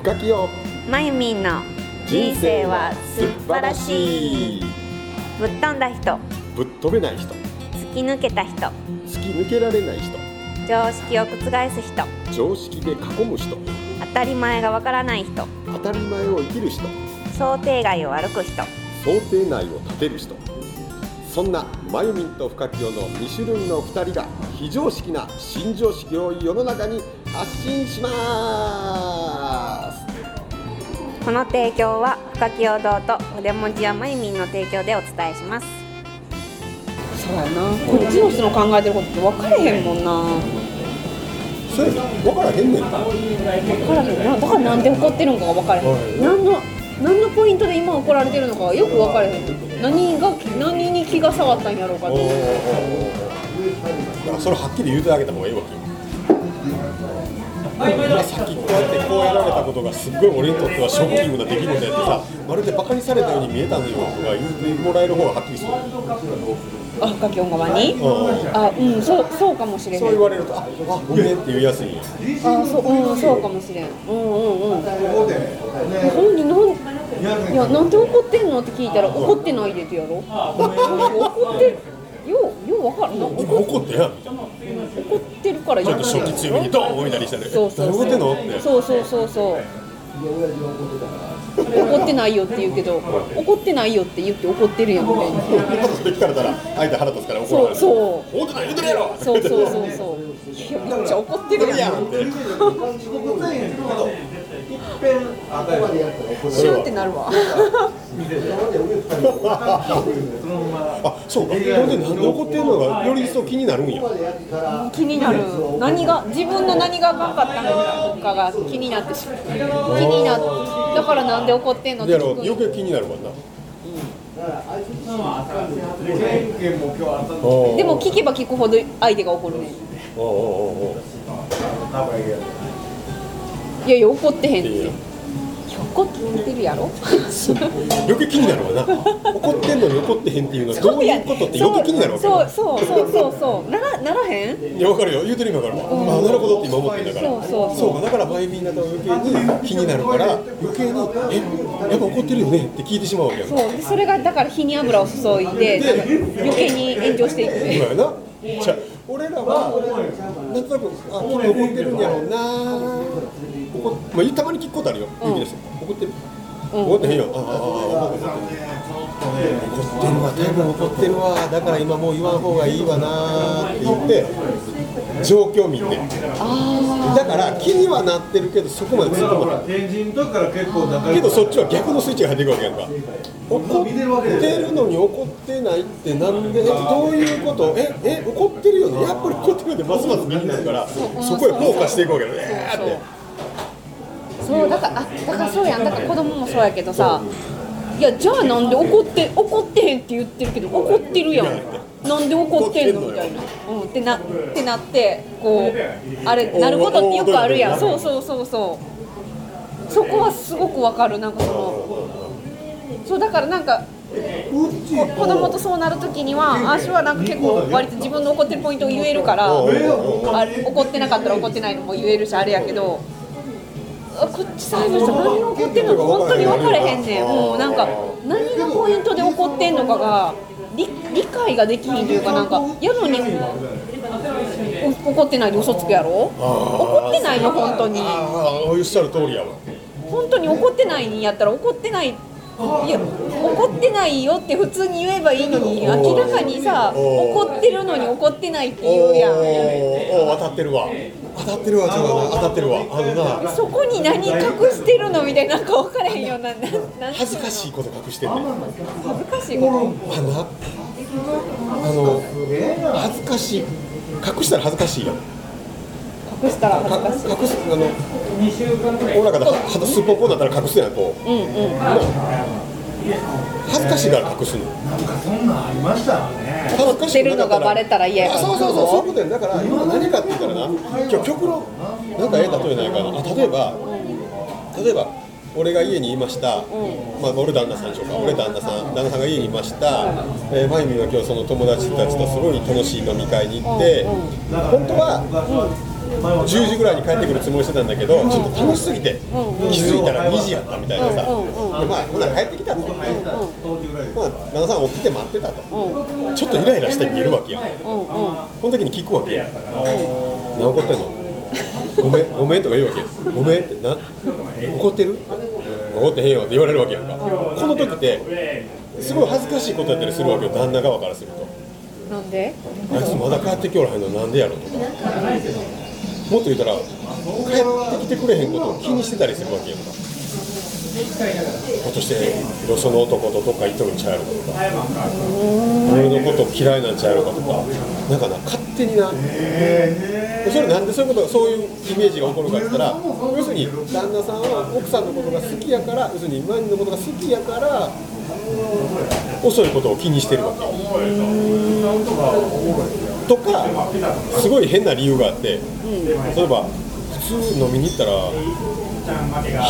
深きよ。まゆみんの人生は素晴らしい。ぶっ飛んだ人。ぶっ飛べない人。突き抜けた人。突き抜けられない人。常識を覆す人。常識で囲む人。当たり前がわからない人。当たり前を生きる人。想定外を歩く人。想定内を立てる人。そんなまゆみんと深きよの2種類の2人が非常識な新常識を世の中に発信しますこの提供は深き堂と筆文字やまゆみんの提供でお伝えします。そうやな。こっちの人の考えてることって分かれへんもんな。それ分からへんねんか分からへんな。だからなんで怒ってるのかが分からへん、はい。何の何のポイントで今怒られてるのかがよく分からへん。何が何に気が触ったんやろうかとだからそれはっきり言うてあげた方がいいわ。けよ今さっきこうやってこうやられたことがすっごい俺にとってはショッキングな出来事やってさまるでバカにされたように見えたのよとか言ってもらえる方がはっきりする、あ深き側にあうんそうそうかもしれんそう言われるとああごめんって言いやすいんよあそううんそうかもしれんうんうんうん本人なんいやなんで怒ってんのって聞いたら怒ってないでってやろ怒ってようよう分からん怒怒ってやん。みたいな怒ってるからちょっと初期強めにドーン置いたりしたらそうそう何怒ってんのってそうそうそうそう。怒ってないよって言うけど怒ってないよって言って怒ってるやんみたいな。まずそれ聞かれたら相手腹立つから怒らそうそう怒ってない言う。てるやろそうそうそうそう。いやめっちゃ怒ってるやん。ってシュンってなるわ。あそうか。ほんでなんで怒ってるのがより一層気になるんや。気になる。何が自分の何があかんかったのかが気になってし気になだからなんで怒ってんのってでやろ聞く余計気になるもんな。でも聞けば聞くほど相手が怒るね。おうおうおうおういやいや怒ってへんって。いいいよや怒ってるやろ？余計気になるわな怒ってんのに怒ってへんっていうのはどういうことって余計気になるわけそうそうそうそうそう。ならならへん？いや分かるよ。言うてる意かる。あなるほどって今思ってんだから。そうそうそう。かだから前みんなと余計に気になるから余計にえやっぱ怒ってるよねって聞いてしまうわけやそう。でそれがだから火に油を注いで余計に炎上していく。今ねやな。じゃあ俺らはなんとなくあ君怒ってるんやろうなまあ、たまに聞くことあるよ、うん。言うてる人怒ってる、うん。怒ってへんよ。ああああ怒ってる怒ってるわ。多分怒ってるわ。だから今もう言わん方がいいわなって言って状況見て。だから気にはなってるけどそこまで突っ込まない。天神の時から結構けどそっちは逆のスイッチが入っていくわけやんか。怒ってるのに怒ってないってなんで？えどういうこと？ええ怒ってるよね。やっぱり怒ってるよね。ますます気になるから。そこへフォーカスしていくわけだねえーってそうだからあだからそうやん。だから子供もそうやけどさいやじゃあなんで怒って怒ってへんって言ってるけど怒ってるやん。なんで怒ってんの？みたいな、うん、ってなってなってこうあれなることってよくあるやん。そうそうそうそう。そこはすごくわかる。なんかそのそうだからなんかこ子供とそうなるときには私はなんか結構割と自分の怒ってるポイントを言えるからあ怒ってなかったら怒ってないのも言えるしあれやけど。あこっちサイドの人何が怒ってんのか本当に分かれへんねん。もうなんか何がポイントで怒ってんのかが理理解ができひんというかなんかやのにお怒ってないで嘘つくやろ？怒ってないの本当に。ああおっしゃる通りやわ。本当に怒ってないんやったら怒ってないいや怒ってないよって普通に言えばいいのに明らかにさ怒ってるのに怒ってないってお言うやん。ーおー当たってるわ。当たってるわちょっとな当たってるわ。あのな。そこに何隠してるのみたいななんか分からへんようなな恥ずかしいこと隠してんねん。恥ずかしいこと？あな。あの恥ずかしい。隠したら恥ずかしいやん。隠したら恥ずかかしい。隠すあのおらかで肌すっぽんぽんだったら隠すやんこう。うんうん恥ずかしいから隠すの。そんなんありましたね。恥ずかししてるくなかったのがバレたら嫌や。あからそうそうそうそういうことやん。だから今何かって言ったらな。今日極論なんかええ例えないかな。あ例えば例えば俺が家にいました、まあ、俺旦那さんでしょうか、俺旦那さん。旦那さんが家にいました、えー、まゆみは今日その友達たちとすごい楽しい飲み会に行って、本当は10時ぐらいに帰ってくるつもりしてたんだけど、ちょっと楽しすぎて、気づいたら2時やったみたいなさ、でまあほな帰ってきたと、まあ、旦那さん起きて待ってたと、ちょっとイライラして見えるわけやん、この時に聞くわけや、何怒ってんの？ごめん、ごめんとか言うわけごめんってな？怒ってる？怒ってへんよって言われるわけやんか、この時ってすごい恥ずかしいことやったりするわけよ旦那側からすると。なんで？あいつまだ帰ってきおらへんのなんでやろとかもっと言ったら帰ってきてくれへんことを気にしてたりするわけやんか。ひょっとしてよその男とどっか行っとるんちゃうやろかとか。俺のこと嫌いなんちゃうやろかとか。なんかな勝手にな。それなんでそういうことそういうイメージが起こるかって言ったら要するに旦那さんは奥さんのことが好きやから要するにマニのことが好きやから遅いことを気にしてるわけ。とかすごい変な理由があって、例えば普通飲みに行ったら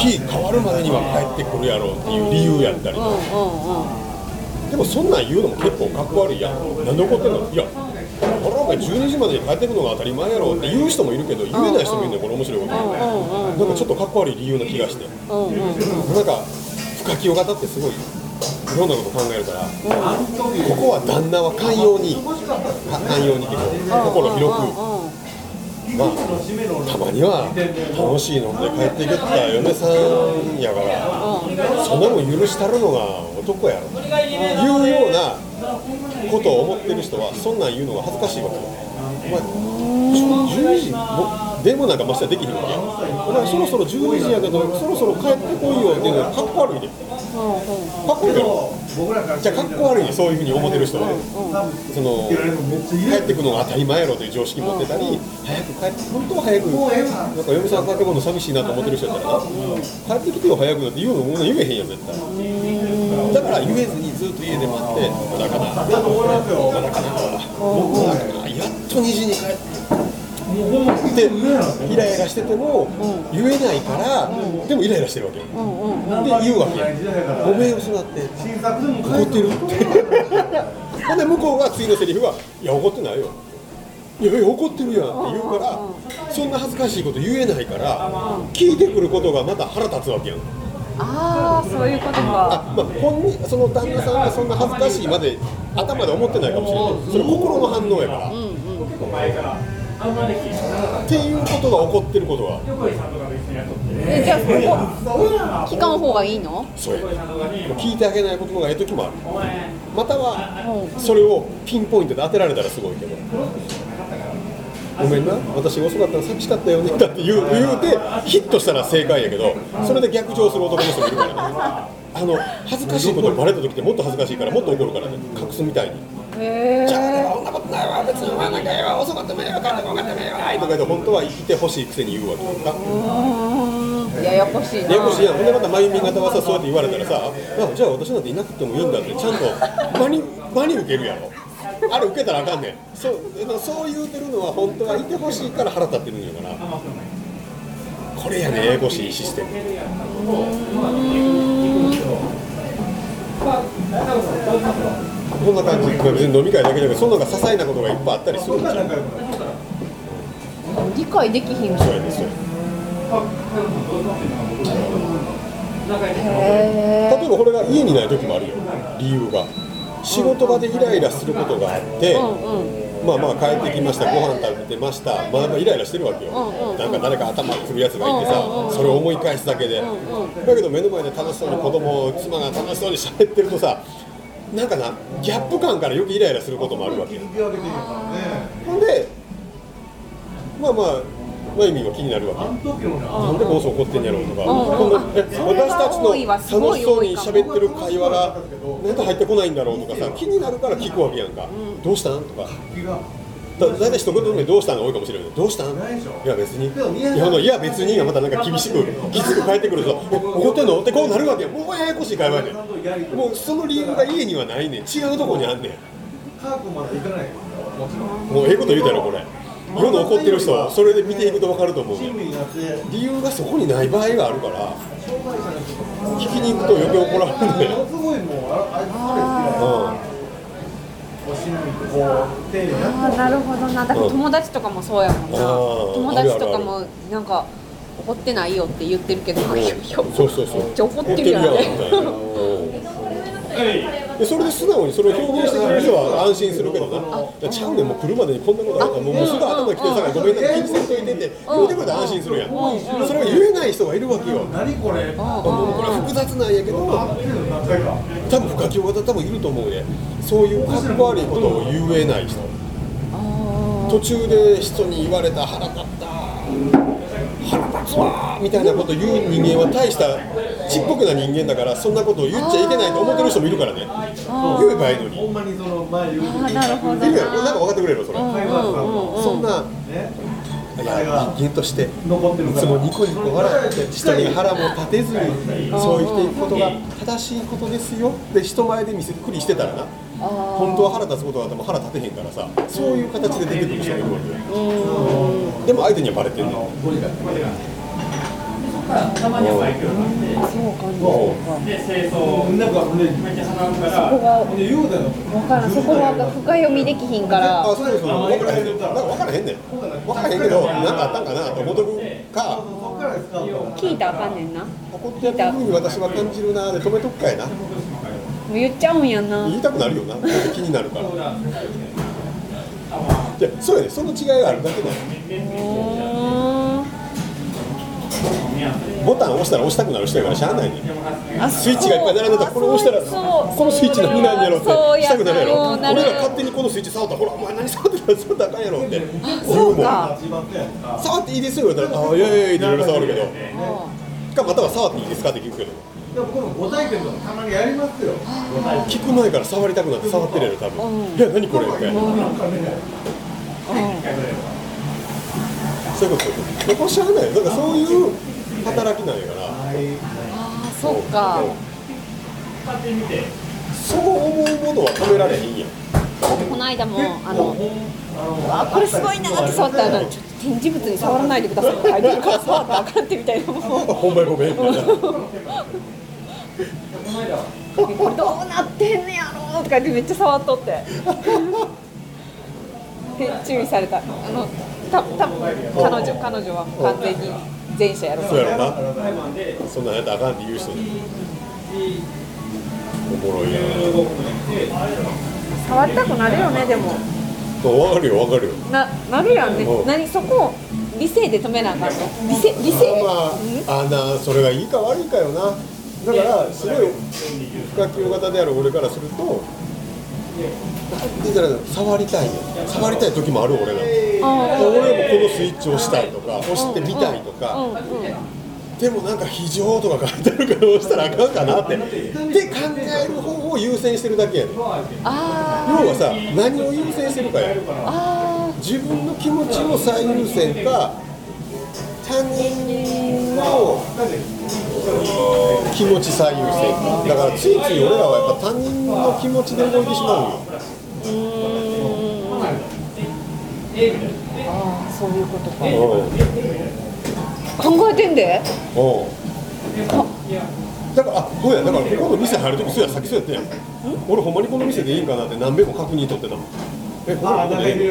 日変わるまでには帰ってくるやろうっていう理由やったり、でもそんなん言うのも結構かっこ悪いやん。なんで怒ってんの？いや俺お前12時までに帰ってくるのが当たり前やろって言う人もいるけど言えない人もいるねんこれ面白いこと。なんかちょっとかっこ悪い理由な気がして。なんか深き型ってすごいいろんなこと考えるから、ここは旦那は寛容に寛容にって心広く、まあ、たまには楽しい飲んで帰ってきた嫁さんやから、そんなも許したるのが男やろいうようなことを思ってる人はそんなん言うのが恥ずかしいわけよ。お前10時もなんかましてはできひんわけお前そろそろ12時やけどそろそろ帰ってこいよっていうのはかっこ悪いでかっこいいやろじゃあかっこ悪いねそういうふうに思ってる人は、その帰ってくるのが当たり前やろという常識持ってたり、早く帰って本当は早くなんか嫁さん帰ってくるの寂しいなと思ってる人やったらな、帰ってきてよ早くって言うのもう言えへんやん絶対。だから言えずにずっと家で待ってまだかなまだかなまだかなやっと2時に帰ってでイライラしてても言えないから、でもイライラしてるわけよ、で言うわけよ。ごめん失って。怒ってるって。ほんで向こうが次のセリフは「いや怒ってないよ」いやいや怒ってるやんって言うからそんな恥ずかしいこと言えないから聞いてくることがまた腹立つわけやん。ああそういうことか。あ、まあ、本人その旦那さんがそんな恥ずかしいまで頭で思ってないかもしれない。それ心の反応やから、っていうことが起こってることがえじゃあここ聞かん方がいいの？そうや。聞いてあげないことがええ時もある。またはそれをピンポイントで当てられたらすごいけど。ごめんな。私が遅かったら寂しかったよねだって言う言うてヒットしたら正解やけどそれで逆上する男の人もいるからね。あの恥ずかしいことバレた時ってもっと恥ずかしいからもっと怒るからね。隠すみたいに。へじゃあそんなことないわ別に言わなきゃええわ遅かっためえわ帰ってこなかっためえわとか言って本当はいてほしいくせに言うわけよか。えややこしいな。ややこしいやんほんでまた真由美方はさそうやって言われたらさあじゃあ私なんていなくてもいいんだってちゃんと真に真に受けるやろ。あれ受けたらあかんねん。そうでもそう言うてるのは本当はいてほしいから腹立ってるんやから。これやねややこしいシステム。こんな感じ。別に飲み会だけじゃなくてその他些細なことがいっぱいあったりするんじゃん理解できひんそうやねそうやへ例えばこれが家にない時もあるよ。理由が仕事場でイライラすることがあって、まあまあ帰ってきました。ご飯食べてました。まあまあイライラしてるわけよ、なんか誰か頭くるやつがいてさ、それを思い返すだけで、だけど目の前で楽しそうに子供妻が楽しそうに喋ってるとさなんかなギャップ感からよくイライラすることもあるわけ。よほんでまあまあまゆみは気になるわけ。なんでこの人怒ってんやろうとか、こんなえ私たちの楽しそうに喋ってる会話がなんで入ってこないんだろうとかさ気になるから聞くわけやんか、どうしたんとかだ大体一言目どうしたんが多いかもしれない。けどどうしたんいや別に。いやあのいや別にがまたなんか厳しくきつく返ってくるとえ怒ってんのってこうなるわけやもうややこしい会話やねんもうその理由が家にはないねん。違うとこにあんねん。もうええこと言うたらこれ。世の怒ってる人それで見ていくと分かると思う理由がそこにない場合があるから聞きに行くと余計怒られるん。だよ、うん、こう丁寧にやああなるほどな。だから友達とかもそうやもんな。友達とかもなんか怒ってないよって言ってるけどいやいやそうそうそうめっちゃ怒ってる。やん怒でそれで素直にそれを表現してくれる人は安心するけどな、ちゃうねんもう来るまでにこんなことあるから、もうすぐ頭きてさ、ごめんな気にせんといてって言うてくれたら安心するやん、それを言えない人がいるわけよ、何これ？もうこれは複雑なんやけど、多分深き方多分いると思うね、そういうかっこ悪いことを言えない人、途中で人に言われた腹立った、腹立つわみたいなこと言う人間は大したちっぽくな人間だから、そんなことを言っちゃいけないと思ってる人もいるからね、言えばいいのに。ほんまに。その前言うあーなんか分かってくれるそれ、そんな人間としていつもニコニコ笑って人に腹も立てずにそう生きていくことが正しいことですよで人前で見せっくりしてたらな。本当は腹立つことがあっても腹立てへんからさ。そういう形で出てくる人がいるわけよ。でも相手にはバレてんねんたまにそうか。ななんか。ねそこがで言うたの分か。らんそこは深読みできひんか。らあそうそうそう分か。らへんねんなんか。分か。らへんねん分か。らへんけどなんか。あったんか。なと思っとくか。聞いたらあか。んねんな怒ってるふうに私は感じるなで止めとくか。いなう言っちゃうんやな言いたくなるよな気になるか。らいやそうやねその違いがあるだけだよボタン押したら押したくなる人やからしゃあないねスイッチがいっぱい並んでたらこれ押したらこのスイッチ何なんやろってしたくなるやろ俺ら勝手にこのスイッチ触ったらほらお前何触ってたら触ったらあかんやろって言うそうもん触っていいですよ言われたらああいやいやいやっていろいろ触るけどかまたは触っていいですかって聞くけどでもこのご体験とかたまにやりますよ聞く前から触りたくなって触ってるやろ多分いや何これみたいなそういうことそういうことこれしゃあないよだからそういう働きなんやから。ああそっか。そう。思う。ものは止められへんやんこの間もあのあこれすごいなって触ったらちょっと展示物に触らないでくださいって書いてるから触ったらあかんってみたいなほんまにごめんみたいなこれどう。なってんねやろとか言ってめっちゃ触っとってで注意されたあのたた彼女彼女は完全に前者やろそうやろな。そんなんやったらあかんって言う人おもろいな。触りたくなるよねでも。わかるよわかるよ。ななるやんね。うん。何そこを理性で止めなあかんの？理性理性？まああん？なそれがいいか悪いかよな。だからすごい深き型である俺からするとなんて言ったら触りたいよ。触りたい時もある俺ら。あ俺もこのスイッチを押したいとか押してみたいとか、でもなんか非常とか書いてあるから押したらあかんかなって。で考える方を優先してるだけやねん。要あはさ何を優先してるかや自分の気持ちを最優先か他人の気持ち最優先か。だからついつい俺らはやっぱ他人の気持ちで動いてしまうよあーそういうこと。かうん考えてんでおうだからあそうやだからここの店入ると。きそうやさっきそうやったやん俺ほんまにこの店でいいんかなって何べんも確認取ってたもんえこのここでい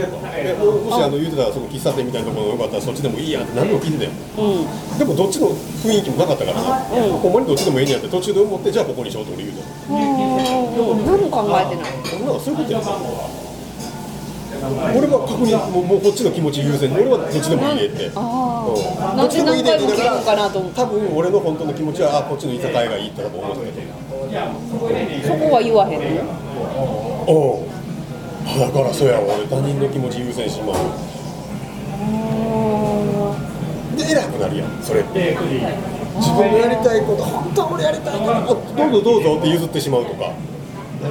ももしあの言うてたらその喫茶店みたいなところがよかったらそっちでもいいやんって何べんも聞いてたよ。でもどっちの雰囲気もなかったからな、ほんまにどっちでもいいんやって途中で思ってじゃあここにしようって俺言うた。うん。何も考えてない。そんなのそういうことやさ俺は確認もうもうこっちの気持ち優先俺はどっちでもいいねって。あうん。あなんで何回も聞くのかなと思って多分俺の本当の気持ちはあこっちの居酒屋がいいって多分思って。たそこは言わへんのおうだからそうやわ俺。他人の気持ち優先しまうで偉くなるやんそれって。自分のやりたいこと本当は俺やりたいからあどうぞどうぞって譲ってしまうとか。俺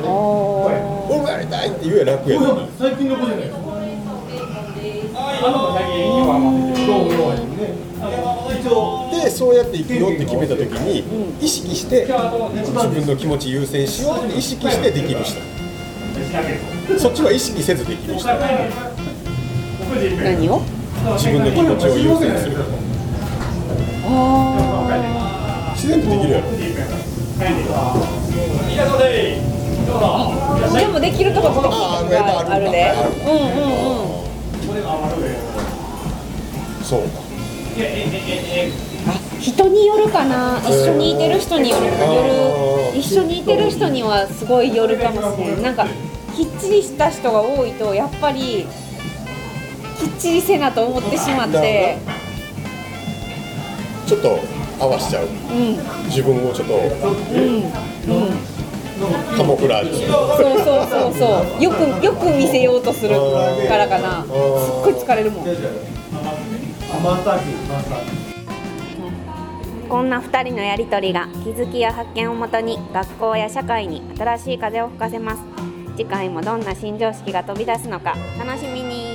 もやりたいって言えば楽やのに最近の子じゃないででそうやって生きようって決めた時に意識して自分の気持ち優先しようって意識してできる人そっちは意識せずできる人何を自分の気持ちを優先する自然とできるやろでもできるとこちょっと聞いたことがあるでうんうんうん。そうか。人によるかな。一緒にいてる人による。一緒にいてる人にはすごいよるかもしれない。なんかきっちりした人が多いとやっぱりきっちりせなと思ってしまって。ちょっと合わしちゃう。うん。自分をちょっとうん。うん。カモフラージュ。そうそうそうそう。よくよく見せようとするからかな。すっごい疲れるもん。こんな2人のやりとりが気づきや発見をもとに学校や社会に新しい風を吹かせます次回もどんな新常識が飛び出すのか楽しみに